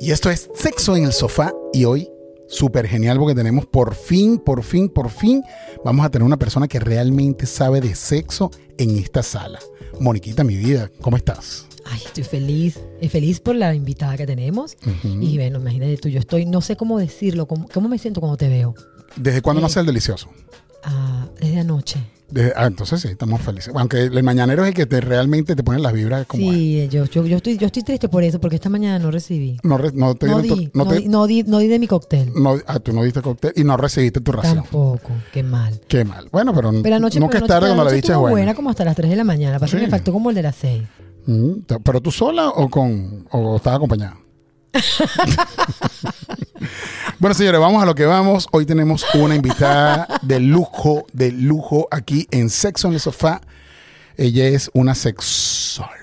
Y esto es Sexo en el Sofá y hoy súper genial porque tenemos por fin, por fin, por fin, vamos a tener una persona que realmente sabe de sexo en esta sala. Moniquita, mi vida, ¿cómo estás? Ay, estoy feliz, feliz por la invitada que tenemos. Y bueno, imagínate tú, yo estoy, no sé cómo decirlo, cómo, cómo me siento cuando te veo. ¿Desde cuándo Eh, nace el delicioso? Ah, desde anoche. Ah, entonces sí, estamos felices. Aunque el mañanero es el que te, realmente te pone las vibras como... Sí, yo, yo, yo, estoy, yo estoy triste por eso, porque esta mañana no recibí. No, re- no te No dieron tu- di, no no, te- di, no, di, no di de mi cóctel. no- ah, tú no diste cóctel y no recibiste tu ración. Tampoco, qué mal. Qué mal. Bueno, pero, Pero anoche, nunca pero es tarde cuando la dicha es buena. buena como hasta las 3 de la mañana. Pasa que Sí. me faltó como el de las 6. Mm, ¿Pero tú sola o con o estás acompañada? bueno, señores, vamos a lo que vamos. Hoy tenemos una invitada de lujo, de lujo aquí en Sexo en el Sofá. Ella es una sexóloga.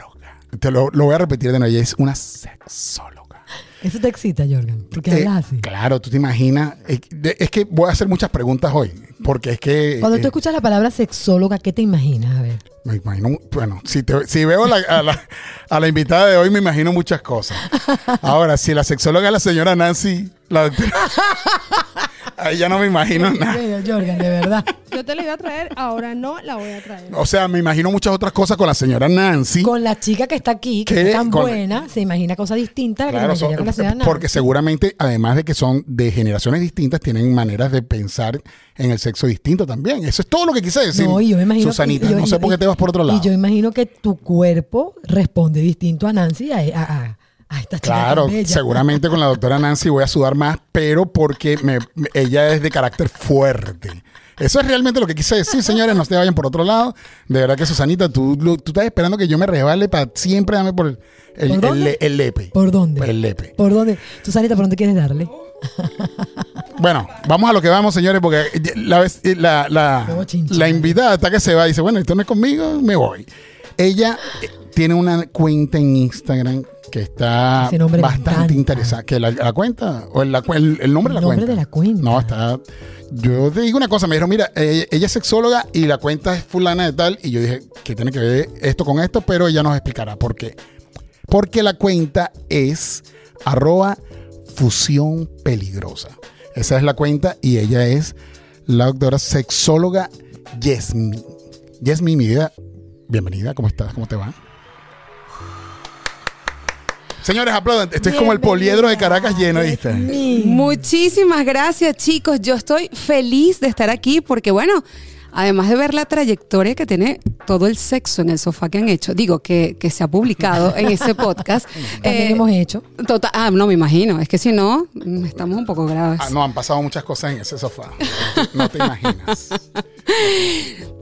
Te lo, lo voy a repetir de nuevo. Ella es una sexóloga. Eso te excita, Jorgan, porque Eh, hablas así. Claro, tú te imaginas. Es, de- es que voy a hacer muchas preguntas hoy. Porque es que. Cuando eh, tú escuchas la palabra sexóloga, ¿qué te imaginas? A ver. Me imagino, bueno, si, te- si veo la- a, la, a la invitada de hoy, me imagino muchas cosas. Ahora, si la sexóloga es la señora Nancy, la doctora, ahí ya no me imagino nada. Jorgan, de verdad. Yo te la iba a traer, ahora no la voy a traer. O sea, me imagino muchas otras cosas con la señora Nancy. Con la chica que está aquí, que es tan Con- buena, se imagina cosas distintas Claro, son- con la señora Nancy. porque seguramente, además de que son de generaciones distintas, tienen maneras de pensar en el sexo distinto también. Eso es todo lo que quise decir. No, yo me imagino. Susanita, yo- no sé por qué te vas por otro lado. Y yo imagino que tu cuerpo responde distinto a Nancy a, a, a- a esta chica. Claro, seguramente con la doctora Nancy voy a sudar más, pero porque me- ella es de carácter fuerte. Eso es realmente lo que quise decir, señores, no se vayan por otro lado. De verdad que Susanita, tú, tú estás esperando que yo me resbale para siempre darme por el, el, ¿Por el lepe. ¿Por dónde? El lepe. ¿Por dónde? Susanita, ¿por dónde quieres darle? Bueno, vamos a lo que vamos, señores, porque la, vez- la, la, la invitada hasta que se va dice, bueno, esto no es conmigo, me voy. Ella eh, tiene una cuenta en Instagram que está bastante interesante. ¿Que la, la cuenta? ¿O el, la el- el nombre de la El nombre cuenta? de la cuenta. No, está... Yo te digo una cosa, me dijeron, mira, eh, ella es sexóloga y la cuenta es fulana de tal. Y yo dije, que tiene que ver esto con esto? Pero ella nos explicará por qué. Porque la cuenta es arroba fusión peligrosa. Esa es la cuenta y ella es la doctora sexóloga Yesmi. Yesmi, mi vida, bienvenida, ¿cómo estás? ¿Cómo te va? Señores, aplaudan. Esto es como el poliedro de Caracas lleno, ¿viste? Muchísimas gracias, chicos. Yo estoy feliz de estar aquí porque, bueno, además de ver la trayectoria que tiene todo el sexo en el sofá que han hecho, digo que, que se ha publicado en ese podcast. También eh, hemos hecho. Total, ah, no me imagino. Es que si no, mm, estamos un poco graves. Ah, no, han pasado muchas cosas en ese sofá. No te imaginas.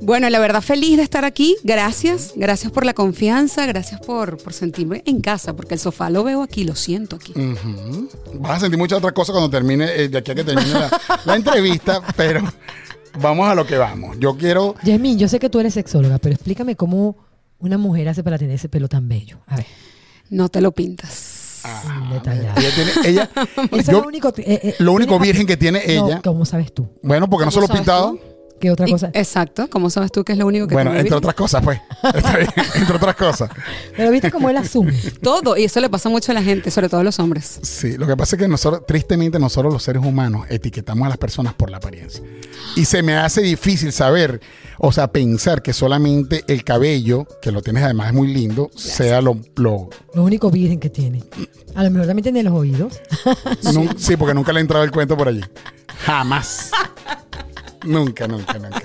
Bueno, la verdad, feliz de estar aquí. Gracias. Gracias por la confianza. Gracias por, por sentirme en casa, porque el sofá lo veo aquí, lo siento aquí. Ujú. Vas a sentir muchas otras cosas cuando termine, eh, de aquí a que termine la, la entrevista, pero vamos a lo que vamos. Yo quiero. Yasmín, yo sé que tú eres sexóloga, pero explícame cómo una mujer hace para tener ese pelo tan bello. A ver, No te lo pintas. Ah, detallado. ella tiene, ella, Eso es yo- lo único, eh, eh, lo único ¿tienes- virgen que tiene No, ella. ¿Cómo sabes tú? Bueno, porque no se ¿Cómo lo he pintado. tú? ¿Qué otra Y- cosa? exacto. ¿Cómo sabes tú que es lo único que Bueno, entre otras cosas, pues. Está bien, entre otras cosas. Pero viste cómo él asume. Todo. Y eso le pasa mucho a la gente, sobre todo a los hombres. Sí, lo que pasa es que nosotros, tristemente, nosotros los seres humanos etiquetamos a las personas por la apariencia. Y se me hace difícil saber, o sea, pensar que solamente el cabello, que lo tienes además es muy lindo, sea lo, lo, Lo único virgen que tiene. A lo mejor también tiene los oídos. Sí, porque nunca le ha entrado el cuento por allí. Jamás. nunca, nunca, nunca.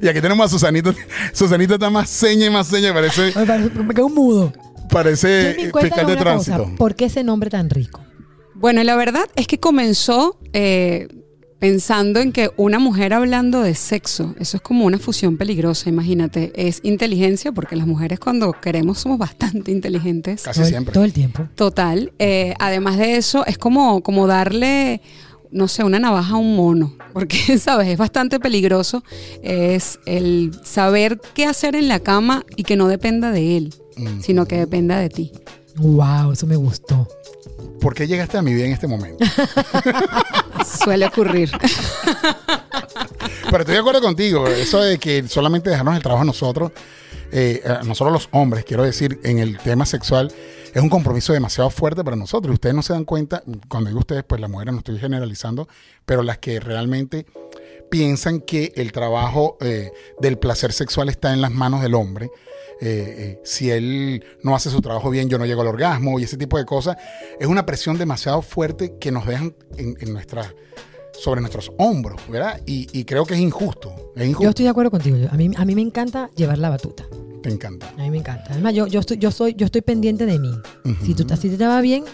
y aquí tenemos a Susanita. Susanita está más seña y más seña. Parece, Me, parece- me quedó un mudo. parece fiscal de tránsito. cosa. ¿Por qué ese nombre tan rico? Bueno, la verdad es que comenzó eh, pensando en que una mujer hablando de sexo, eso es como una fusión peligrosa, imagínate. Es inteligencia, porque las mujeres cuando queremos somos bastante inteligentes. Casi todo, el, siempre. todo el tiempo. Total. Eh, además de eso, es como, como darle, no sé, una navaja a un mono. Porque, ¿sabes? Es bastante peligroso. Es el saber qué hacer en la cama y que no dependa de él, sino que dependa de ti. Wow, eso me gustó. ¿Por qué llegaste a mi vida en este momento? Suele ocurrir. Pero estoy de acuerdo contigo. Eso de que solamente dejarnos el trabajo a nosotros eh, eh, no solo los hombres, quiero decir, en el tema sexual, es un compromiso demasiado fuerte para nosotros. Ustedes no se dan cuenta, cuando digo ustedes, pues las mujeres no estoy generalizando, pero las que realmente piensan que el trabajo eh, del placer sexual está en las manos del hombre. Eh, eh, si él no hace su trabajo bien, yo no llego al orgasmo y ese tipo de cosas. Es una presión demasiado fuerte que nos dejan en, en nuestras sobre nuestros hombros, ¿verdad? Y, y creo que es injusto. Es injusto. Yo estoy de acuerdo contigo. A mí, a mí me encanta llevar la batuta. Te encanta. A mí me encanta. Además, yo, yo, estoy, yo, soy, yo estoy pendiente de mí. si, tú, si te va bien,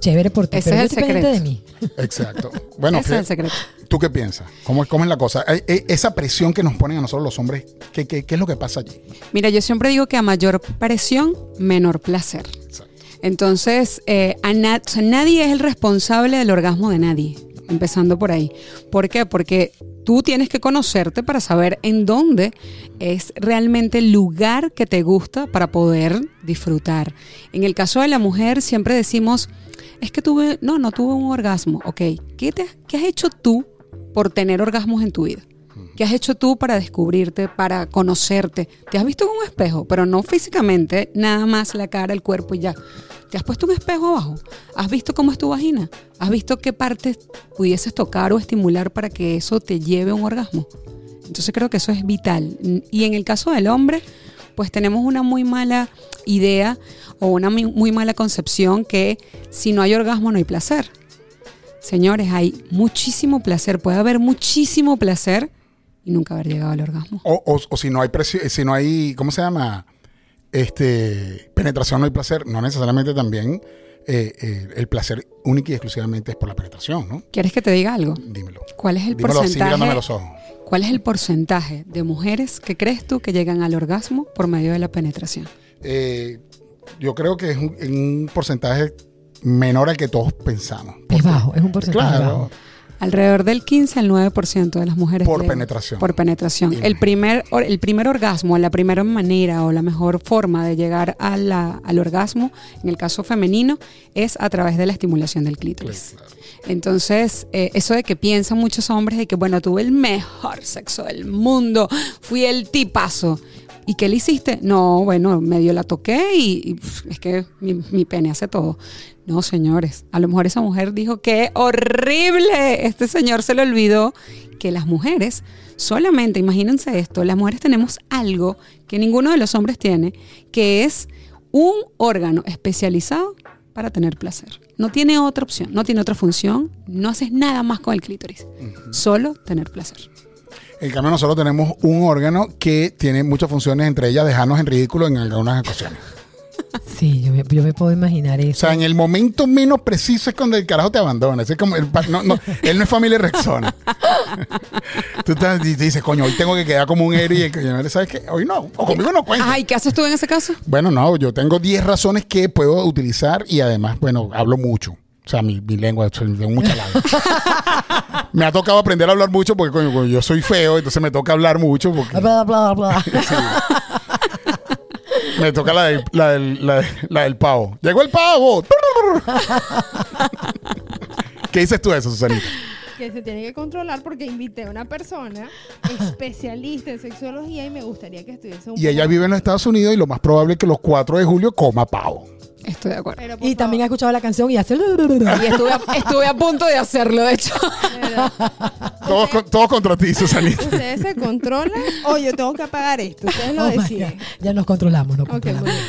chévere por ti. Ese pero es yo el estoy pendiente de secreto. mí. Exacto. Bueno, Ese es el secreto. ¿tú qué piensas? ¿Cómo, ¿Cómo es la cosa? Esa presión que nos ponen a nosotros los hombres, ¿qué, qué, qué es lo que pasa allí? Mira, yo siempre digo que a mayor presión, menor placer. Exacto. Entonces, eh, a na- o sea, nadie es el responsable del orgasmo de nadie, empezando por ahí. ¿Por qué? Porque tú tienes que conocerte para saber en dónde es realmente el lugar que te gusta para poder disfrutar. En el caso de la mujer, siempre decimos, es que tuve, no, no tuve un orgasmo. Ok, ¿qué, te- qué has hecho tú por tener orgasmos en tu vida? ¿Qué has hecho tú para descubrirte, para conocerte? Te has visto en un espejo, pero no físicamente, nada más la cara, el cuerpo y ya. ¿Te has puesto un espejo abajo? ¿Has visto cómo es tu vagina? ¿Has visto qué partes pudieses tocar o estimular para que eso te lleve a un orgasmo? Entonces creo que eso es vital. Y en el caso del hombre, pues tenemos una muy mala idea o una muy, mala concepción que si no hay orgasmo no hay placer. Señores, hay muchísimo placer, puede haber muchísimo placer y nunca haber llegado al orgasmo. O, si no hay si no hay, ¿cómo se llama? Este, penetración no hay placer. No necesariamente también eh, eh, el placer único y exclusivamente es por la penetración, ¿no? ¿Quieres que te diga algo? Dímelo. ¿Cuál es el Dímelo así mirándome a los porcentaje? ojos. ¿Cuál es el porcentaje de mujeres que crees tú que llegan al orgasmo por medio de la penetración? Eh, yo creo que es un, un porcentaje menor al que todos pensamos. Es bajo, es un porcentaje Claro. bajo. Alrededor del 15 al 9% de las mujeres. Por llegan penetración. Por penetración. El primer, el primer orgasmo, la primera manera o la mejor forma de llegar a la- al orgasmo, en el caso femenino, es a través de la estimulación del clítoris. Entonces, eh, eso de que piensan muchos hombres de que, bueno, tuve el mejor sexo del mundo, fui el tipazo. ¿Y qué le hiciste? No, bueno, medio la toqué y, y, es que mi, mi pene hace todo. No, señores, a lo mejor esa mujer dijo que horrible. Este señor se le olvidó que las mujeres, solamente, imagínense esto, las mujeres tenemos algo que ninguno de los hombres tiene, que es un órgano especializado para tener placer. No tiene otra opción, no tiene otra función, no haces nada más con el clítoris, solo tener placer. En cambio, nosotros tenemos un órgano que tiene muchas funciones, entre ellas dejarnos en ridículo en algunas ocasiones. Sí, yo me, yo me puedo imaginar O eso. sea, en el momento menos preciso es cuando el carajo te abandona. Es como el no, no, él no es familia Rexona. Tú te dices, coño, hoy tengo que quedar como un héroe y el coño, ¿sabes qué? Hoy no, o conmigo no cuenta. Ajá, ¿y qué haces tú en ese caso? Bueno, no, yo tengo 10 razones que puedo utilizar y además, bueno, hablo mucho. O sea, mi, mi lengua, tengo mucha lengua. me ha tocado aprender a hablar mucho porque, coño, yo soy feo, entonces me toca hablar mucho porque Bla, bla, bla. me toca la del, la del, la de- la del pavo. ¡Llegó el pavo! ¿Qué dices tú de eso, Susanita? Que se tiene que controlar porque invité a una persona especialista en sexología y me gustaría que estuviese un Y ella vive en los Estados Unidos y lo más probable es que los 4 de julio coma pavo. Estoy de acuerdo. Pero, Y también ha favor, escuchado la canción y hace... Y estuve a, estuve a punto de hacerlo, de hecho. Todos, con- todos contra ti, Susanita. Ustedes se controlan o yo tengo que pagar esto. Ustedes lo Oh deciden. Ya nos controlamos, Ok, controlamos. muy bien.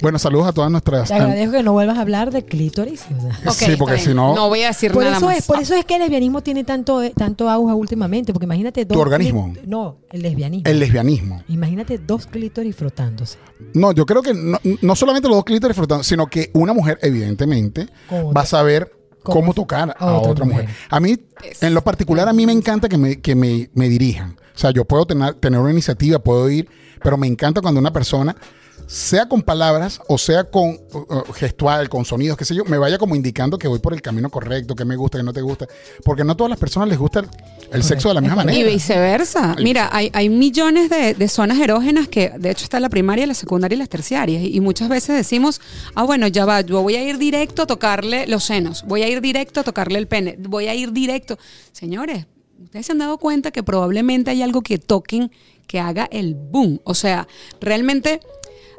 Bueno, saludos a todas nuestras... Te agradezco que no vuelvas a hablar de clítoris. o sea. Ok, sí, porque si no... No voy a decir Por nada eso, más. es, por eso es que el lesbianismo tiene tanto, eh, tanto auge últimamente, porque imagínate dos... ¿Tu organismo? No, el lesbianismo. El lesbianismo. Imagínate dos clítoris frotándose. No, yo creo que no, no solamente los dos clítoris flotando, sino que una mujer, evidentemente, va a saber ¿Cómo? cómo, tocar a A otra otra, mujer. mujer. A mí, en lo particular, a mí me encanta que me, que me, me dirijan. O sea, yo puedo tener, tener una iniciativa, puedo ir, pero me encanta cuando una persona, sea con palabras o sea con uh, gestual, con sonidos, qué sé yo, me vaya como indicando que voy por el camino correcto, que me gusta, que no te gusta. Porque no a todas las personas les gusta el, el sexo de la misma correcto. Y manera. viceversa. Ay, Mira, hay, hay millones de, de zonas erógenas que, de hecho, está la primaria, la secundaria y las terciarias. Y, y muchas veces decimos, ah, bueno, ya va, yo voy a ir directo a tocarle los senos, voy a ir directo a tocarle el pene, voy a ir directo. Señores, ustedes se han dado cuenta que probablemente hay algo que toquen que haga el boom. O sea, realmente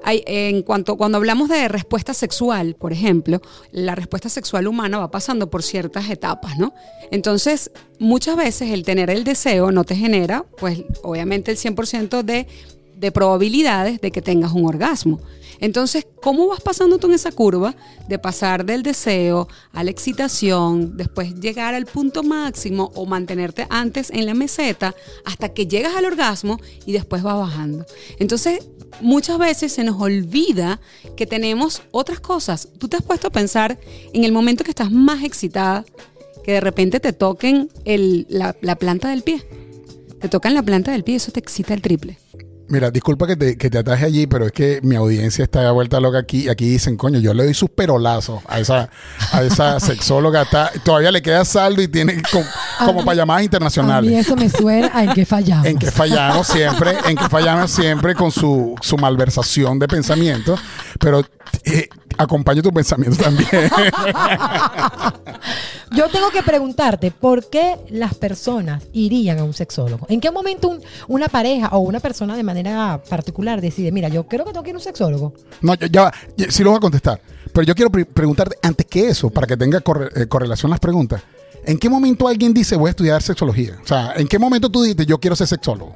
en cuanto cuando hablamos de respuesta sexual, por ejemplo, la respuesta sexual humana va pasando por ciertas etapas, ¿no? Entonces, muchas veces el tener el deseo no te genera, pues, obviamente el 100% de, de probabilidades de que tengas un orgasmo. Entonces, ¿cómo vas pasando tú en esa curva de pasar del deseo a la excitación, después llegar al punto máximo o mantenerte antes en la meseta hasta que llegas al orgasmo y después va bajando? Entonces, muchas veces se nos olvida que tenemos otras cosas. Tú te has puesto a pensar en el momento que estás más excitada, que de repente te toquen el- la, la planta del pie. Te tocan la planta del pie, eso te excita el triple. Mira, disculpa que te, que te ataje allí, pero es que mi audiencia está de vuelta loca aquí. Aquí dicen, coño, yo le doy sus perolazos a esa, a esa sexóloga. Está, todavía le queda saldo y tiene com- como para llamadas internacionales. eso me suena a en que fallamos. En que fallamos siempre, en que fallamos siempre con su, su malversación de pensamiento. Pero eh, acompaño tu pensamiento también. Yo tengo que preguntarte, ¿por qué las personas irían a un sexólogo? ¿En qué momento un- una pareja o una persona de manera particular decide, mira, yo creo que tengo que ir a un sexólogo? No, ya, ya va. Ya- sí lo voy a contestar. Pero yo quiero pre- preguntarte, antes que eso, para que tenga corre- eh, correlación las preguntas. ¿En qué momento alguien dice voy a estudiar sexología? O sea, ¿en qué momento tú dices yo quiero ser sexólogo?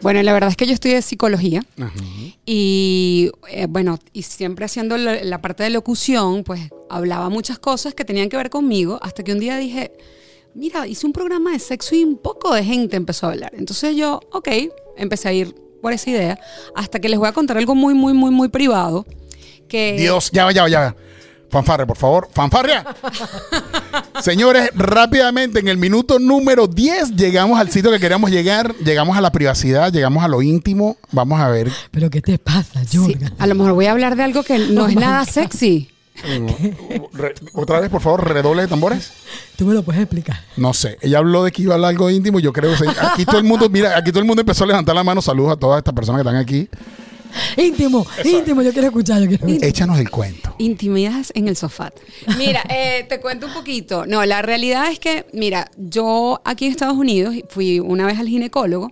Bueno, la verdad es que yo estudié psicología y eh, bueno, y siempre haciendo la, la parte de locución, pues hablaba muchas cosas que tenían que ver conmigo hasta que un día dije, mira, hice un programa de sexo y un poco de gente empezó a hablar. Entonces yo, ok, empecé a ir por esa idea hasta que les voy a contar algo muy, muy, muy, muy privado. Que Dios, ya va, ya va, ya va. Fanfarria, por favor. ¡Fanfarria! Señores, rápidamente, en el minuto número 10 llegamos al sitio que queríamos llegar. Llegamos a la privacidad, llegamos a lo íntimo. Vamos a ver. ¿Pero qué te pasa, Sí, Jorga? a lo mejor voy a hablar de algo que no Oh es my nada God. sexy. Re- Otra vez, por favor, redoble de tambores. Tú me lo puedes explicar. No sé, ella habló de que iba a hablar algo íntimo. y Yo creo que sí. aquí todo el mundo, mira, aquí todo el mundo empezó a levantar la mano. Saludos a todas estas personas que están aquí. Íntimo, íntimo, yo quiero escuchar, yo quiero escuchar. Échanos el cuento. Intimidades en el sofá. Mira, eh, te cuento un poquito. No, la realidad es que, mira, yo aquí en Estados Unidos fui una vez al ginecólogo.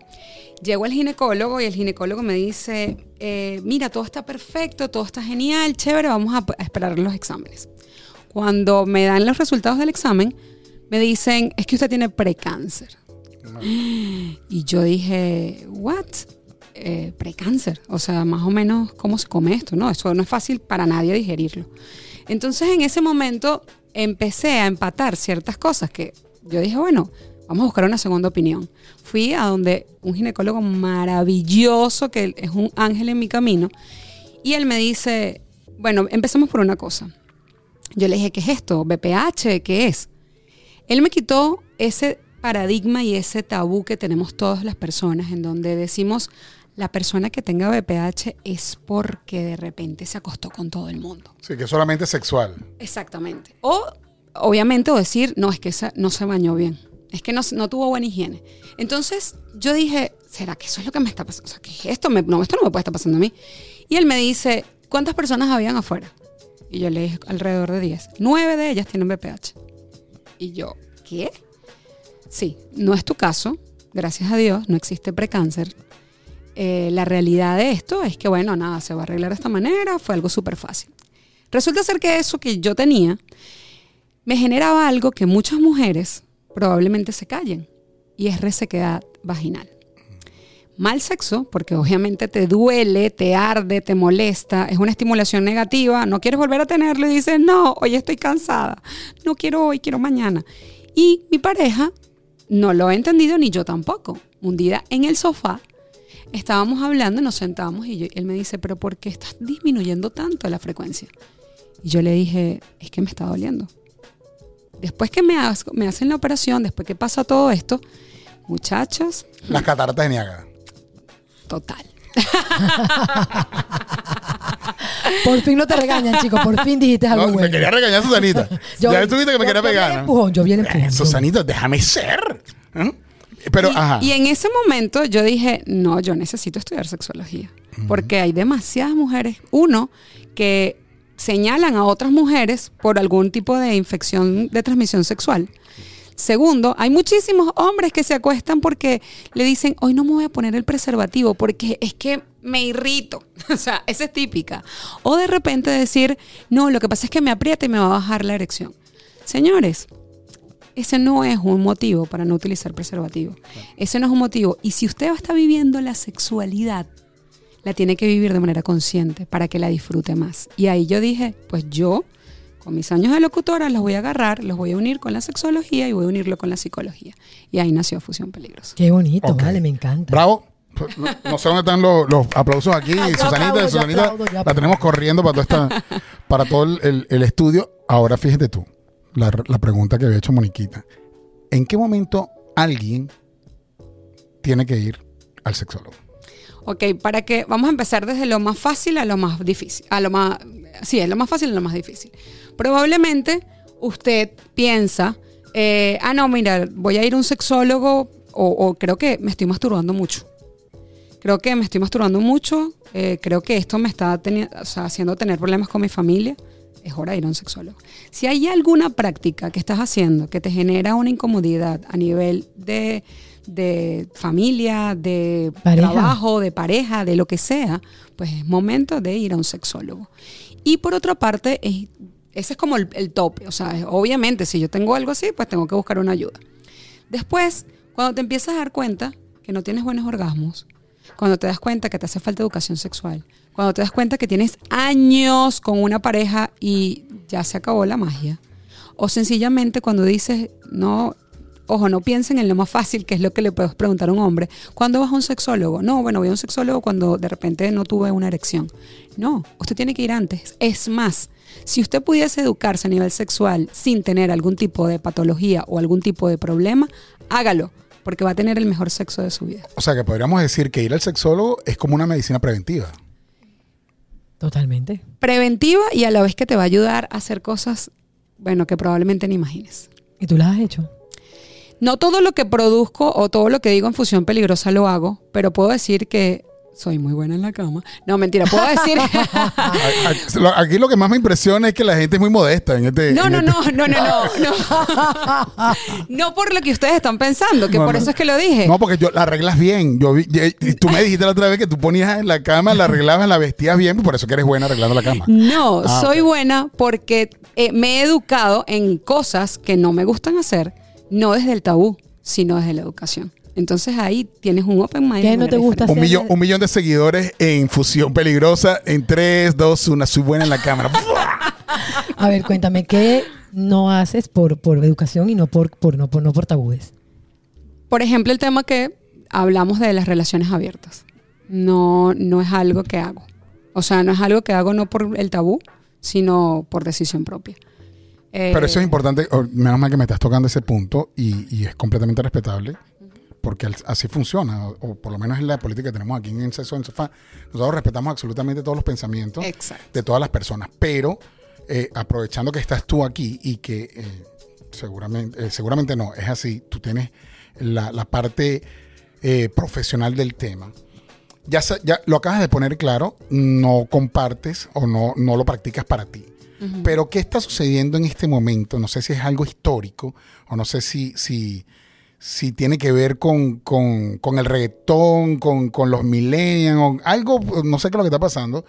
Llego al ginecólogo y el ginecólogo me dice, eh, mira, todo está perfecto, todo está genial, chévere, vamos a, a esperar los exámenes. Cuando me dan los resultados del examen, me dicen, es que usted tiene precáncer. Y yo dije, ¿what? Eh, precáncer. O sea, más o menos, ¿cómo se come esto? No, eso no es fácil para nadie digerirlo. Entonces, en ese momento, empecé a empatar ciertas cosas que yo dije, bueno, vamos a buscar una segunda opinión. Fui a donde un ginecólogo maravilloso, que es un ángel en mi camino, y él me dice, bueno, empecemos por una cosa. Yo le dije, ¿qué es esto? ¿BPH? ¿Qué es? Él me quitó ese paradigma y ese tabú que tenemos todas las personas en donde decimos la persona que tenga BPH es porque de repente se acostó con todo el mundo. Sí, que es solamente sexual. Exactamente. O obviamente o decir, no, es que esa no se bañó bien. Es que no, no tuvo buena higiene. Entonces yo dije, ¿será que eso es lo que me está pasando? O sea, ¿qué es esto? Me- no, esto no me puede estar pasando a mí. Y él me dice, ¿cuántas personas habían afuera? Y yo le dije, alrededor de 10. Nueve de ellas tienen BPH. Y yo, ¿qué? Sí, no es tu caso. Gracias a Dios, no existe precáncer. Eh, la realidad de esto es que, bueno, nada, se va a arreglar de esta manera. Fue algo súper fácil. Resulta ser que eso que yo tenía me generaba algo que muchas mujeres probablemente se callen y es resequedad vaginal. Mal sexo, porque obviamente te duele, te arde, te molesta, es una estimulación negativa, no quieres volver a tenerlo y dices, no, hoy estoy cansada, no quiero hoy, quiero mañana. Y mi pareja no lo ha entendido ni yo tampoco. Un día en el sofá estábamos hablando, nos sentamos y yo- él me dice, pero ¿por qué estás disminuyendo tanto la frecuencia? Y yo le dije, es que me está doliendo. Después que me, has- me hacen la operación, después que pasa todo esto, muchachos, Las cataratas de Niágara. total. Por fin no te regañan, chicos. Por fin dijiste algo No, bueno. me quería regañar Susanita. Yo- ya estuviste que me yo- quería yo pegar. yo vi el empujón. Eh, Susanita, déjame ser. ¿Eh? Pero, y, ajá. y en ese momento yo dije, no, yo necesito estudiar sexología. Porque hay demasiadas mujeres, uno, que señalan a otras mujeres por algún tipo de infección de transmisión sexual. Segundo, hay muchísimos hombres que se acuestan porque le dicen, hoy no me voy a poner el preservativo porque es que me irrito. O sea, esa es típica. O de repente decir, no, lo que pasa es que me aprieta y me va a bajar la erección. Señores, ese no es un motivo para no utilizar preservativo. Ese no es un motivo. Y si usted está viviendo la sexualidad, la tiene que vivir de manera consciente para que la disfrute más. Y ahí yo dije, pues yo, con mis años de locutora, los voy a agarrar, los voy a unir con la sexología y voy a unirlo con la psicología. Y ahí nació Fusión Peligrosa. Qué bonito, vale, me encanta. Bravo. No, no sé dónde están los, los aplausos aquí. Yo Susanita, aplaudo, Susanita, aplaudo, la tenemos corriendo para, toda esta, para todo el estudio. Ahora fíjate tú, la, pregunta que había hecho Moniquita. ¿En qué momento alguien tiene que ir al sexólogo? Ok, para que vamos a empezar desde lo más fácil a lo más difícil, a lo más sí, es lo más fácil a lo más difícil. Probablemente usted piensa, eh, ah no, mira, voy a ir a un sexólogo o, o creo que me estoy masturbando mucho. Creo que me estoy masturbando mucho. eh, creo que esto me está haciendo tener problemas con mi familia. Es hora de ir a un sexólogo. Si hay alguna práctica que estás haciendo que te genera una incomodidad a nivel de, de familia, de Pareja. trabajo, de pareja, de lo que sea, pues es momento de ir a un sexólogo. Y por otra parte, es- ese es como el, el tope. O sea, obviamente, si yo tengo algo así, pues tengo que buscar una ayuda. Después, cuando te empiezas a dar cuenta que no tienes buenos orgasmos, cuando te das cuenta que te hace falta educación sexual, cuando te das cuenta que tienes años con una pareja y ya se acabó la magia, o sencillamente cuando dices, no, ojo, no piensen en lo más fácil, que es lo que le puedes preguntar a un hombre, ¿cuándo vas a un sexólogo? No, bueno, voy a un sexólogo cuando de repente no tuve una erección. No, usted tiene que ir antes. Es más, si usted pudiese educarse a nivel sexual sin tener algún tipo de patología o algún tipo de problema, hágalo, porque va a tener el mejor sexo de su vida. O sea que podríamos decir que ir al sexólogo es como una medicina preventiva. Totalmente. Preventiva y a la vez que te va a ayudar a hacer cosas, bueno, que probablemente ni imagines. ¿Y tú las has hecho? No todo lo que produzco o todo lo que digo en Fusión Peligrosa lo hago, pero puedo decir que soy muy buena en la cama. No, mentira, puedo decir... Aquí lo que más me impresiona es que la gente es muy modesta en este. No, en no, este- no, no, no, no, no. No por lo que ustedes están pensando, que No, por no. eso es que lo dije. No, porque yo la arreglas bien. Yo vi- tú me dijiste la otra vez que tú ponías en la cama, la arreglabas, la vestías bien, por eso que eres buena arreglando la cama. No, Ah, soy buena porque eh, me he educado en cosas que no me gustan hacer, no desde el tabú, sino desde la educación. Entonces ahí tienes un open mind. ¿Qué no te gusta. Un millón, un millón de seguidores en Fusión Peligrosa. En 3, 2, 1. Soy buena en la cámara. A ver, cuéntame, ¿qué no haces por, por educación y no por, por, no, por, no por tabúes? Por ejemplo, el tema que hablamos de las relaciones abiertas. No, no es algo que hago. O sea, no es algo que hago no por el tabú, sino por decisión propia. Eh, Pero eso es importante. oh, Menos mal que me estás tocando ese punto y, y es completamente respetable. Porque así funciona, o, por lo menos en la política que tenemos aquí en el Sexo en Sofá. Nosotros respetamos absolutamente todos los pensamientos Exacto. de todas las personas. Pero eh, aprovechando que estás tú aquí y que eh, seguramente, eh, seguramente no, es así, tú tienes la, la parte profesional del tema. Ya, ya lo acabas de poner claro, no compartes o no, no lo practicas para ti. Pero ¿qué está sucediendo en este momento? No sé si es algo histórico o no sé si, si, si tiene que ver con, con- con el reggaetón, con, con los millennials, algo, no sé qué es lo que está pasando,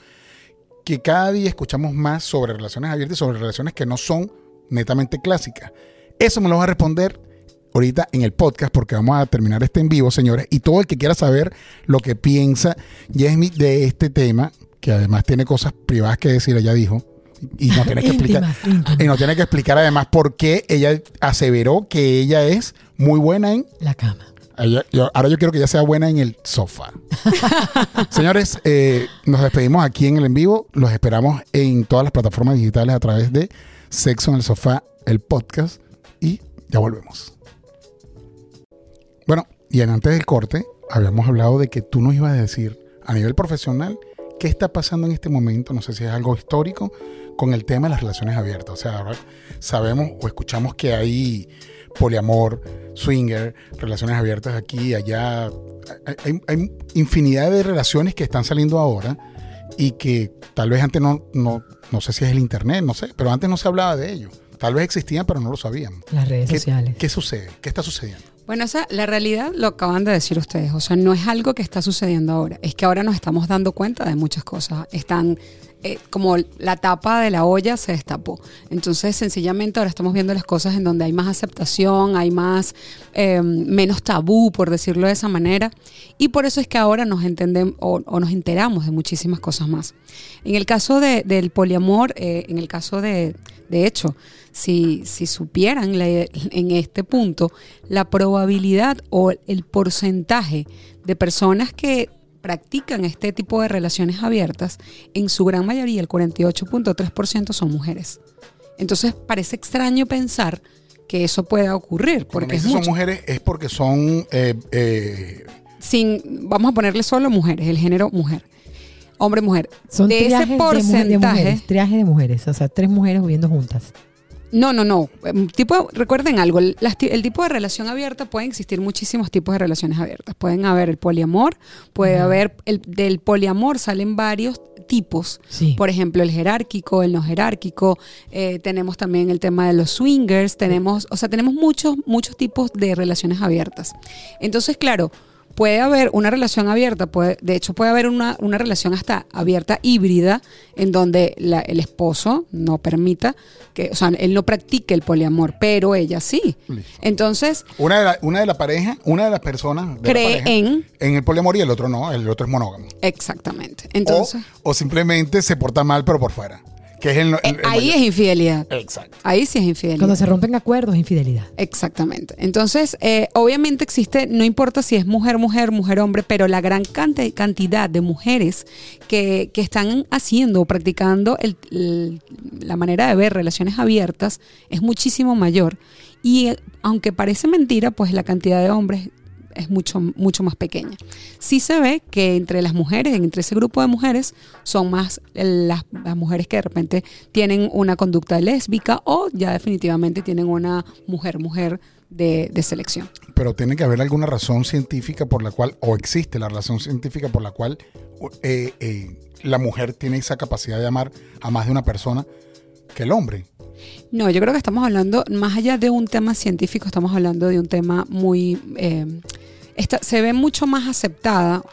que cada día escuchamos más sobre relaciones abiertas sobre relaciones que no son netamente clásicas. Eso me lo va a responder ahorita en el podcast porque vamos a terminar este en vivo, señores. Y todo el que quiera saber lo que piensa Yesmi de este tema, que además tiene cosas privadas que decir, ella dijo, y no tiene que explicar. Y nos tiene que explicar además por qué ella aseveró que ella es muy buena en La cama. Ella- yo- ahora yo quiero que ella sea buena en el sofá. Señores, eh, nos despedimos aquí en el en vivo. Los esperamos en todas las plataformas digitales a través de Sexo en el Sofá, el podcast. Y ya volvemos. Bueno, y en antes del corte, habíamos hablado de que tú nos ibas a decir a nivel profesional qué está pasando en este momento. No sé si es algo histórico con el tema de las relaciones abiertas. O sea, ahora sabemos o escuchamos que hay poliamor, swinger, relaciones abiertas aquí y allá. Hay, hay- infinidad de relaciones que están saliendo ahora y que tal vez antes no, no, no sé si es el internet, no sé, pero antes no se hablaba de ello. Tal vez existían, pero no lo sabían. Las redes ¿Qué, sociales. ¿Qué sucede? ¿Qué está sucediendo? Bueno, esa, la realidad lo acaban de decir ustedes, o sea, no es algo que está sucediendo ahora, es que ahora nos estamos dando cuenta de muchas cosas, están eh, como la tapa de la olla se destapó, entonces sencillamente ahora estamos viendo las cosas en donde hay más aceptación, hay más, eh, menos tabú, por decirlo de esa manera, y por eso es que ahora nos entendemos o, nos enteramos de muchísimas cosas más. En el caso de- del poliamor, eh, en el caso de, de hecho, si, si supieran en este punto la probabilidad o el porcentaje de personas que practican este tipo de relaciones abiertas, en su gran mayoría, el 48.3% son mujeres. Entonces parece extraño pensar que eso pueda ocurrir, Porque es son mujeres es porque son eh, eh, Sin, vamos a ponerle solo mujeres, el género mujer. Hombre, mujer. Son de triajes ese de mu- de, porcentaje, mujeres, triaje de mujeres, o sea, tres mujeres viviendo juntas. No, no, no. Em, Tipo, recuerden algo, el, tipo de relación abierta pueden existir muchísimos tipos de relaciones abiertas. Pueden haber el poliamor, puede haber el del poliamor salen varios tipos. Sí. Por ejemplo, el jerárquico, el no jerárquico. eh, tenemos también el tema de los swingers. Tenemos, o sea, tenemos muchos, muchos tipos de relaciones abiertas. Entonces, claro, puede haber una relación abierta, puede, de hecho puede haber una, una relación hasta abierta híbrida, en donde la- el esposo no permita que, o sea, él no practique el poliamor, pero ella sí. Listo. Entonces, una de la, una de la pareja, una de las personas de la cree pareja, en... en el poliamor y el otro no, el otro es monógamo. Exactamente. Entonces, o, o simplemente se porta mal pero por fuera. Que es el, el- eh, el ahí mayor- es infidelidad. Exacto. Ahí sí es infidelidad. Cuando se rompen acuerdos, infidelidad. Exactamente. Entonces, eh, obviamente existe, no importa si es mujer, mujer, mujer, hombre, pero la gran cante- cantidad de mujeres que, que están haciendo o practicando el- el- la manera de ver relaciones abiertas es muchísimo mayor. Y eh, aunque parece mentira, pues la cantidad de hombres es mucho, mucho más pequeña. Sí se ve que entre las mujeres, entre ese grupo de mujeres, son más las, las mujeres que de repente tienen una conducta lésbica o ya definitivamente tienen una mujer-mujer de, de selección. Pero tiene que haber alguna razón científica por la cual, o existe la razón científica por la cual eh, eh, la mujer tiene esa capacidad de amar a más de una persona que el hombre. No, yo creo que estamos hablando, más allá de un tema científico, estamos hablando de un tema muy... eh, esta- se ve mucho más aceptada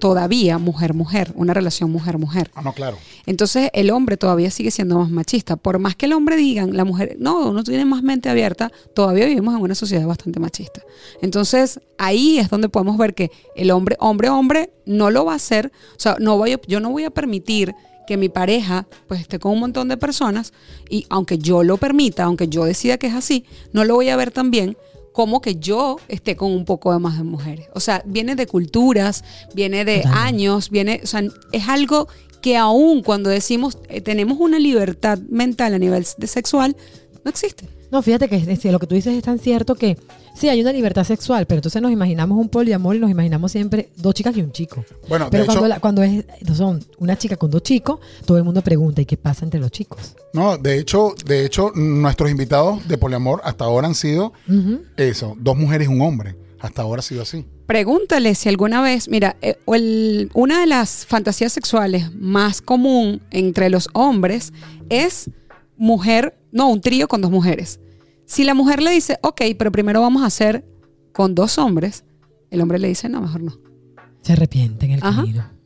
todavía mujer-mujer, una relación mujer-mujer. Ah, no, claro. Entonces el hombre todavía sigue siendo más machista. Por más que el hombre digan, la mujer, no, uno tiene más mente abierta, todavía vivimos en una sociedad bastante machista. Entonces ahí es donde podemos ver que el hombre, hombre, hombre, no lo va a hacer. O sea, no voy a- yo no voy a permitir que mi pareja pues esté con un montón de personas y aunque yo lo permita, aunque yo decida que es así, no lo voy a ver también como que yo esté con un poco de más de mujeres. O sea, viene de culturas, viene de Totalmente. años, viene, o sea, es algo que aún cuando decimos eh, tenemos una libertad mental a nivel de sexual, no existe. No, fíjate que es- lo que tú dices es tan cierto que sí hay una libertad sexual, pero entonces nos imaginamos un poliamor y nos imaginamos siempre dos chicas y un chico. Bueno, pero de cuando, hecho, la- cuando es, son una chica con dos chicos, todo el mundo pregunta, ¿y qué pasa entre los chicos? no, de hecho, de hecho, nuestros invitados de poliamor hasta ahora han sido eso, dos mujeres y un hombre. Hasta ahora ha sido así. Pregúntale si alguna vez, mira, eh, el- una de las fantasías sexuales más común entre los hombres es mujer, no, un trío con dos mujeres. Si la mujer le dice, ok, pero primero vamos a hacer con dos hombres, el hombre le dice, no, mejor no. Se arrepienten en el Ajá. camino.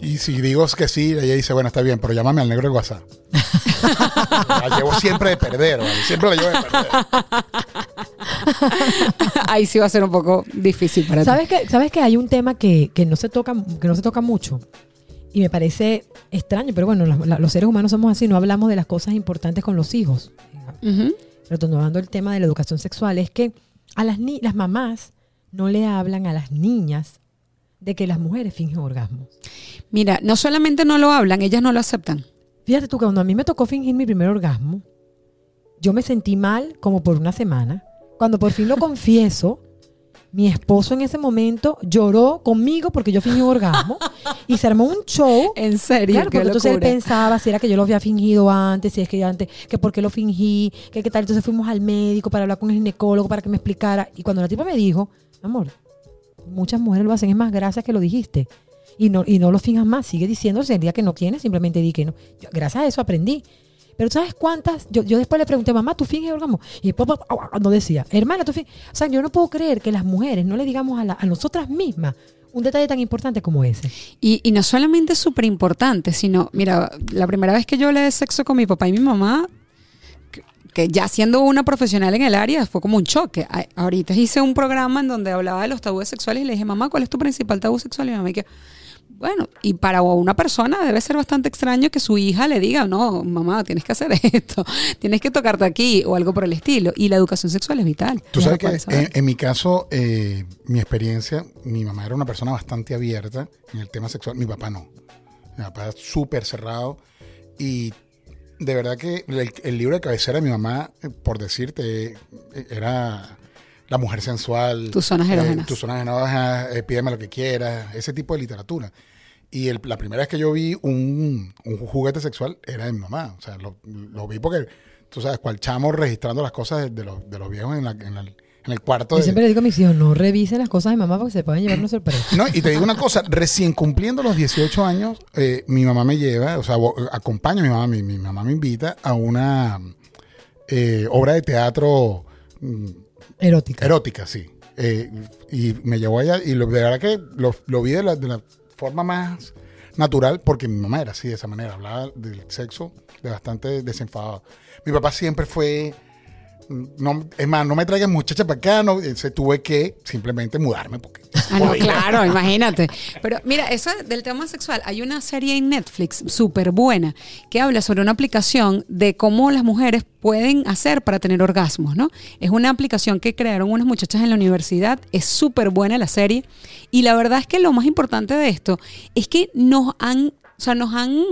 Y si digo que sí, ella dice, bueno, está bien, pero llámame al negro del WhatsApp. la llevo siempre de perder, ¿vale? Siempre la llevo de perder. Ahí sí va a ser un poco difícil para ti. ¿Sabes que, ¿Sabes que hay un tema que, que no se toca, que no se toca mucho? Y me parece extraño, pero bueno, los seres humanos somos así, no hablamos de las cosas importantes con los hijos. Ujú. Retomando el tema de la educación sexual, es que a las, ni- las mamás no le hablan a las niñas de que las mujeres fingen orgasmos. Mira, no solamente no lo hablan, ellas no lo aceptan. Fíjate tú que cuando a mí me tocó fingir mi primer orgasmo, yo me sentí mal como por una semana. Cuando por fin lo confieso, mi esposo en ese momento lloró conmigo porque yo fingí un orgasmo y se armó un show. En serio, Claro, porque entonces él pensaba si era que yo lo había fingido antes, si es que yo antes, que por qué lo fingí, que qué tal. Entonces fuimos al médico para hablar con el ginecólogo para que me explicara. Y cuando la tipa me dijo, amor, muchas mujeres lo hacen, es más gracias que lo dijiste. Y no, y no lo finjas más, sigue diciendo, el día que no tienes, simplemente di que no. Yo, gracias a eso aprendí. Pero ¿sabes cuántas? Yo, yo después le pregunté, mamá, ¿tú finges orgasmo? Y papá, no decía, hermana, tú finges. O sea, yo no puedo creer que las mujeres no le digamos a, nosotras mismas un detalle tan importante como ese. Y, y no solamente súper importante, sino, mira, la primera vez que yo hablé de sexo con mi papá y mi mamá, que, ya siendo una profesional en el área, fue como un choque. Ahorita hice un programa en donde hablaba de los tabúes sexuales y le dije, mamá, ¿cuál es tu principal tabú sexual? Y mi mamá me que bueno, y para una persona debe ser bastante extraño que su hija le diga, no, mamá, tienes que hacer esto, tienes que tocarte aquí o algo por el estilo. Y la educación sexual es vital. Tú sabes que saber. en, en mi caso, eh, mi experiencia, mi mamá era una persona bastante abierta en el tema sexual, mi papá no. Mi papá súper cerrado y de verdad que el, el libro de cabecera de mi mamá, eh, por decirte, eh, era La mujer sensual. Tus zonas eh, erógenas. tus zonas erógenas, eh, pídeme lo que quieras, ese tipo de literatura. Y el- la primera vez que yo vi un, un juguete sexual era de mi mamá. O sea, lo, lo vi porque, tú sabes, cual chamo registrando las cosas de, de los, de los viejos en, la- en la- en el cuarto. Yo de- siempre le digo a mis hijos, no revisen las cosas de mamá porque se pueden llevar una sorpresa. No, y te digo una cosa, recién cumpliendo los 18 años, eh, mi mamá me lleva, o sea, acompaña a mi mamá, mi, mi mamá me invita a una eh, obra de teatro mm, Erótica. erótica, sí. Eh, y me llevó allá y lo, de verdad que lo, lo vi de la, de la forma más natural porque mi mamá era así, de esa manera, hablaba del sexo de bastante desenfadado. Mi papá siempre fue... No, es más, no me traigas muchacha para acá, no, eh, se tuve que simplemente mudarme porque... Ah, no, claro, imagínate. Pero mira, eso del tema sexual, hay una serie en Netflix súper buena que habla sobre una aplicación de cómo las mujeres pueden hacer para tener orgasmos, ¿no? Es una aplicación que crearon unas muchachas en la universidad, es súper buena la serie y la verdad es que lo más importante de esto es que nos han, o sea, nos han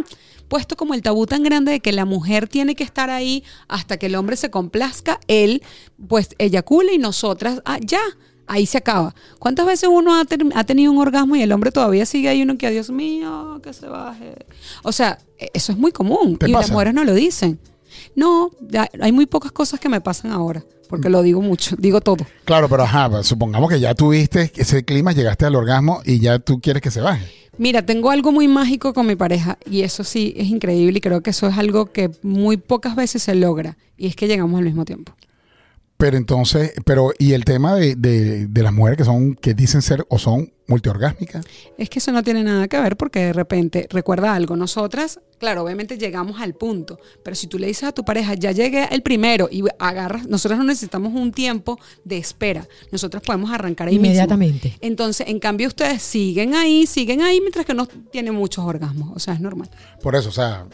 puesto como el tabú tan grande de que la mujer tiene que estar ahí hasta que el hombre se complazca, él pues eyacule y nosotras, ah, ya, ahí se acaba. ¿Cuántas veces uno ha, ha tenido un orgasmo y el hombre todavía sigue ahí uno que, Dios mío, que se baje? O sea, e- eso es muy común ¿Te y las mujeres no lo dicen. No, hay muy pocas cosas que me pasan ahora, porque lo digo mucho, digo todo. Claro, pero ajá, pues, supongamos que ya tuviste ese clima, llegaste al orgasmo y ya tú quieres que se baje. Mira, tengo algo muy mágico con mi pareja y eso sí es increíble y creo que eso es algo que muy pocas veces se logra y es que llegamos al mismo tiempo. Pero entonces, pero, y el tema de, de- de las mujeres que son, que dicen ser o son multiorgásmicas. Es que eso no tiene nada que ver porque de repente, recuerda algo, nosotras, claro, obviamente llegamos al punto, pero si tú le dices a tu pareja, ya llegué el primero y agarras, nosotras no necesitamos un tiempo de espera, nosotras podemos arrancar ahí mismo. Inmediatamente. Entonces, en cambio, ustedes siguen ahí, siguen ahí, mientras que no tienen muchos orgasmos, o sea, es normal. Por eso, o sea,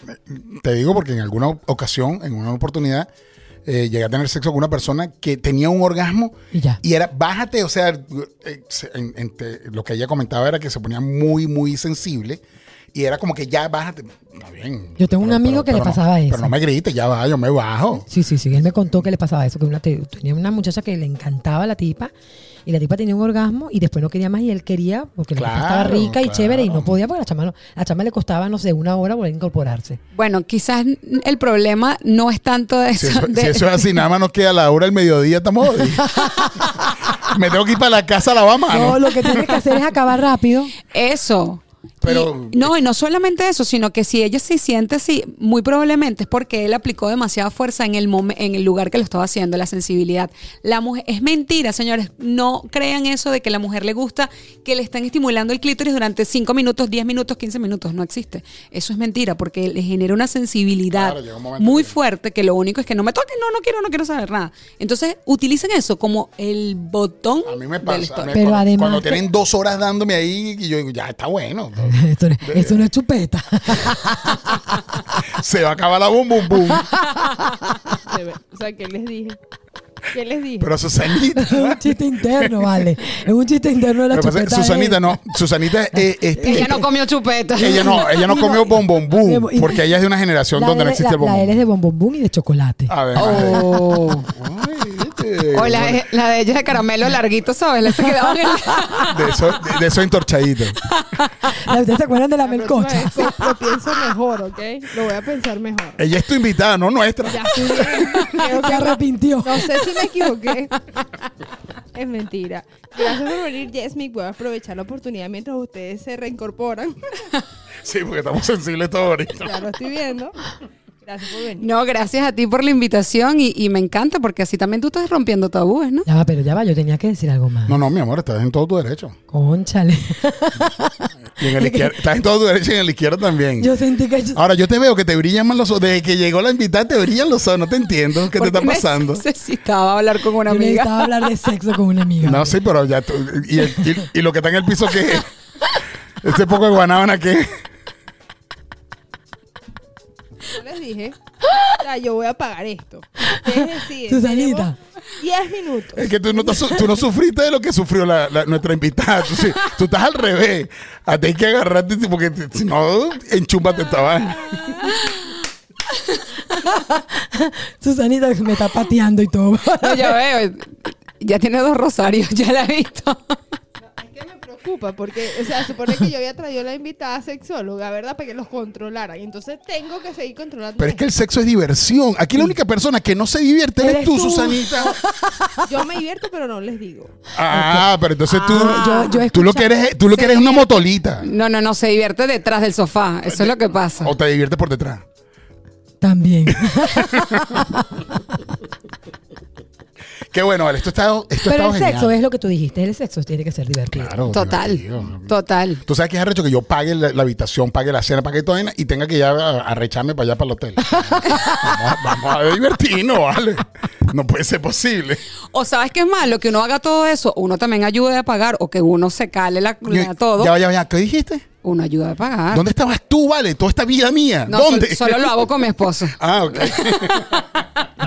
te digo porque en alguna ocasión, en una oportunidad, eh, llegué a tener sexo con una persona que tenía un orgasmo Y ya. y era, bájate, o sea, eh, se- en- en te- lo que ella comentaba era que se ponía muy, muy sensible y era como que ya bájate. Está bien. Yo tengo un amigo que le no- pasaba eso. Pero no me grites, ya va, yo me bajo. Sí, sí, sí. Él me contó que le pasaba eso, que una, tenía una muchacha que le encantaba la tipa y la tipa tenía un orgasmo y después no quería más y él quería porque la tipa estaba Claro, rica y claro. chévere y no podía porque la chama, no- la chama le costaba, no sé, una hora volver a incorporarse. Bueno, quizás el problema no es tanto de Si eso. eso, de- si eso es así, nada más nos queda la hora del mediodía, estamos. Me tengo que ir para la casa a lavar mano. No, lo que tienes que hacer es acabar rápido. Eso. Pero- Y- no, y no solamente eso, sino que si ella se siente así, muy probablemente es porque él aplicó demasiada fuerza en el momen- en el lugar que lo estaba haciendo, la sensibilidad. La mujer, es mentira, señores, no crean eso de que a la mujer le gusta que le estén estimulando el clítoris durante 5 minutos, 10 minutos, 15 minutos, no existe. Eso es mentira, porque le genera una sensibilidad Claro, un muy que- fuerte que lo único es que no me toquen, no, no quiero, no quiero saber nada. Entonces, utilicen eso como el botón A mí me pasa. stop. a mí Pero cuando, además cuando tienen dos horas dándome ahí, y yo digo, ya está bueno. Esto, no- eso no es chupeta. Se va a acabar la bum bum bum. O sea, ¿qué les dije? ¿Qué les dije? Pero Susanita. es un chiste interno, vale. Es un chiste interno de la pasa chupeta. Susanita no. Susanita es. es- Ella es- no comió chupeta. ella no, ella no comió no- bom bom boom. y- Porque ella es de una generación La donde no existe la- el bom La L es de bombón y de chocolate. A ver. Oh. Ay, viste. O la, de- la de caramelo larguito, ¿sabes? La que quedaban en De eso, de, de eso entorchadito. ¿Ustedes se acuerdan de la melcocha? vez Lo pienso mejor, ¿ok? Lo voy a pensar mejor. Ella es tu invitada, no nuestra. Ya estoy bien. Creo Se que- arrepintió. No sé si me equivoqué. Es mentira. Gracias por venir, Yesmic. Voy a aprovechar la oportunidad mientras ustedes se reincorporan. Sí, porque estamos sensibles todos ahorita. Ya lo estoy viendo. Gracias por venir. No, gracias a ti por la invitación y, y me encanta porque así también tú estás rompiendo tabúes, ¿no? Ya va, pero ya va, yo tenía que decir algo más. No, no, mi amor, estás en todo tu derecho. Conchale. Y en el izquierdo, estás en todo tu derecho y en el izquierdo también. yo sentí que yo- Ahora, yo te veo que te brillan más los ojos. Desde que llegó la invitada, te brillan los ojos. No te entiendo. ¿Qué te está pasando? Necesitaba hablar con una yo amiga. necesitaba hablar de sexo con una amiga. No, sí, pero ya. tú- y, y- y lo que está en el piso, ¿qué es? Ese poco de guanábana, ¿qué es? Yo les dije, o sea, yo voy a pagar esto. Ustedes deciden. Susanita. Tenemos 10 minutos. Es que tú no, tú no sufriste de lo que sufrió la, la- nuestra invitada. Tú, sí- tú estás al revés. A ti hay que agarrarte porque si no, enchúmbate esta vaina. Susanita me está pateando y todo. No, ya veo. Ya tiene dos rosarios, ya la he visto. Preocupa porque, o sea, supone que yo había traído la invitada sexóloga, ¿verdad? Para que los controlara. Y entonces tengo que seguir controlando. Pero es que el sexo es diversión. Aquí la única persona que no se divierte eres, Eres tú, tú. Susanita. Yo me divierto, pero no les digo. Ah, pero entonces tú, Ah, yo- yo tú lo que eres, tú lo que eres es una motolita. No, no, no, se divierte detrás del sofá. Eso es lo que pasa. O te diviertes por detrás. También. Qué bueno, vale. Esto está, esto Pero está el genial. sexo es lo que tú dijiste. El sexo tiene que ser divertido. Claro, Total, divertido. total. Tú sabes que es arrecho que yo pague la, la habitación, pague la cena, pague toda vaina y tenga que ya a- arrecharme para allá para el hotel. vamos, a, vamos a divertirnos, vale. No puede ser posible. O sabes qué es malo, que uno haga todo eso, uno también ayude a pagar o que uno se cale la, la- todo. Ya, ya, ya. ¿Qué dijiste? Uno ayuda a pagar. ¿Dónde estabas tú, vale? Toda esta vida mía. No, ¿Dónde? sol- solo lo hago con mi esposo. Ah, ok.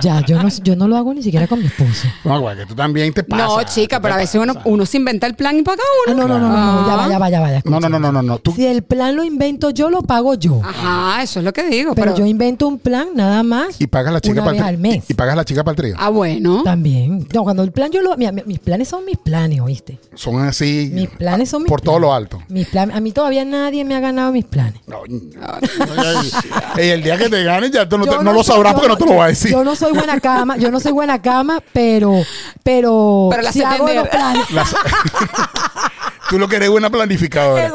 Ya, yo no, yo no lo hago ni siquiera con mi esposo. No, güey, que tú también te pasas. no, chica, pero a veces uno, uno se inventa el plan y paga Ah, uno. no, no, no, no, no, ya va, ya va, ya va. ya, No, no, no, no, no, no. Tú, Si el plan lo invento yo, lo pago yo. Ajá, eso es lo que digo. Pero, Pero, yo invento un plan nada más y pagas la chica una para vez el al mes. Y pagas la chica para el trío. Ah, bueno. También. No, cuando el plan yo lo... mira, mi- mis planes son mis planes, ¿oíste? Son así. Mis planes son mis Por todo planes. lo alto. Mis planes. A mí todavía nadie me ha ganado mis planes. No, y el día que te ganes ya tú no, te- lo sabrás yo porque no te lo voy a decir. Yo no soy buena cama, yo no soy buena cama, pero, pero, Pero la si hago los planes. Las- tú lo que eres buena planificadora.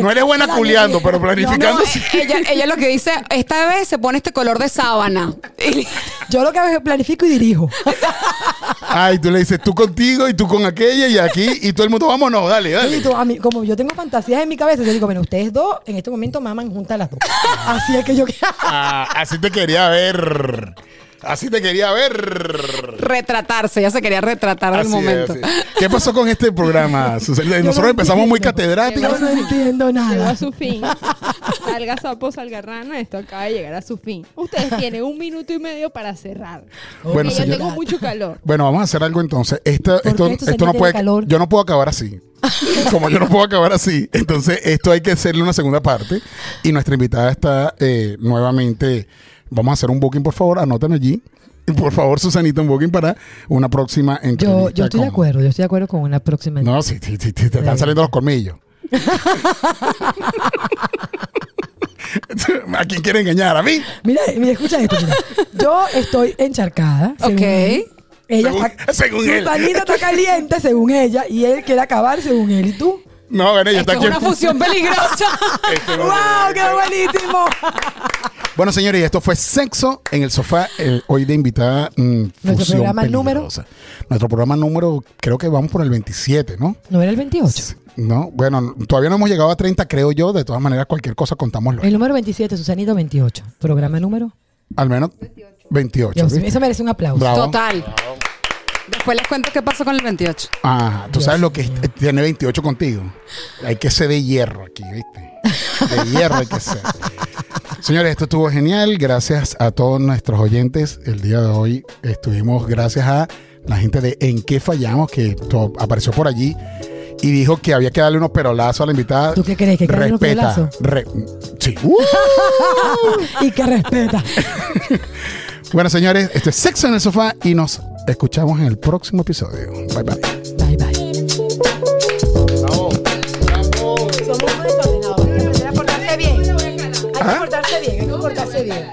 No eres buena culiando, pero planificando No, sí. ella, ella lo que dice, esta vez se pone este color de sábana. Y- Yo lo que hago es planifico y dirijo. Ay, tú le dices tú contigo y tú con aquella y aquí y todo el mundo, vámonos, dale, Y dale. tú, a mí, como yo tengo fantasías en mi cabeza, yo digo, bueno, ustedes dos en este momento maman juntas las dos. Así es que yo... Ah, así te quería ver. Así te quería ver. retratarse, ella se quería retratar del es, momento. ¿Qué pasó con este programa, Nosotros no empezamos muy catedráticos. Yo no entiendo Llegó nada. a su fin. Salga sapo, salga rana. Esto acaba de llegar a su fin. Ustedes tienen un minuto y medio para cerrar. Bueno, yo tengo mucho calor. Bueno, vamos a hacer algo entonces. Esto, ¿Por esto, esto no puede. calor? Yo no puedo acabar así. Como yo no puedo acabar así, entonces esto hay que hacerle una segunda parte. Y nuestra invitada está eh, nuevamente. Vamos a hacer un booking, por favor, anoten allí. Y Por favor, Susanita, un booking para una próxima entrevista. Yo, yo estoy de acuerdo, yo estoy de acuerdo con una próxima. No, sí, sí, sí, sí, te están saliendo los colmillos. ¿A quién quiere engañar? ¿A mí? Mira, mira, escucha esto. mira. Yo estoy encharcada. Ok. Ella Según- está, según él. Susanita está caliente, según ella, y él quiere acabar, según él. ¿Y tú? No, bueno, ella Esto está es aquí. una fusión peligrosa. ¡Wow, qué buenísimo! Bueno, señores, y esto fue Sexo en el Sofá. eh, hoy de invitada mm, Nuestro Fusión programa número. Nuestro programa número, creo que vamos por el 27, ¿no? ¿No era el 28? No, bueno, todavía no hemos llegado a 30, creo yo. De todas maneras, cualquier cosa contámoslo. El número 27, Susanito 28. Programa número. Al menos 28. Dios mío, ¿viste? eso merece un aplauso. Bravo. Total. Después les cuento qué pasó con el 28. Ah, tú Dios sabes lo que es- tiene 28 contigo. Hay que ser de hierro aquí, ¿viste? De hierro hay que ser. Señores, esto estuvo genial. Gracias a todos nuestros oyentes. El día de hoy estuvimos gracias a la gente de En qué fallamos, que to- apareció por allí y dijo que había que darle unos perolazos a la invitada. ¿Tú qué crees? ¿Que hay que darle unos Respeta. perolazos? Re- sí. Uh. Y que respeta. Bueno, señores, esto es Sexo en el Sofá y nos escuchamos en el próximo episodio. Bye, bye. Bye, bye. Somos muy desordenados. Hay que portarse bien. Hay ¿Ah? que portarse bien, hay que portarse bien.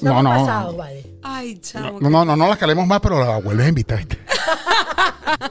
No, no. vale. Ay, chao. No, no, no, no las calemos más, pero la vuelves a invitar. ¿viste?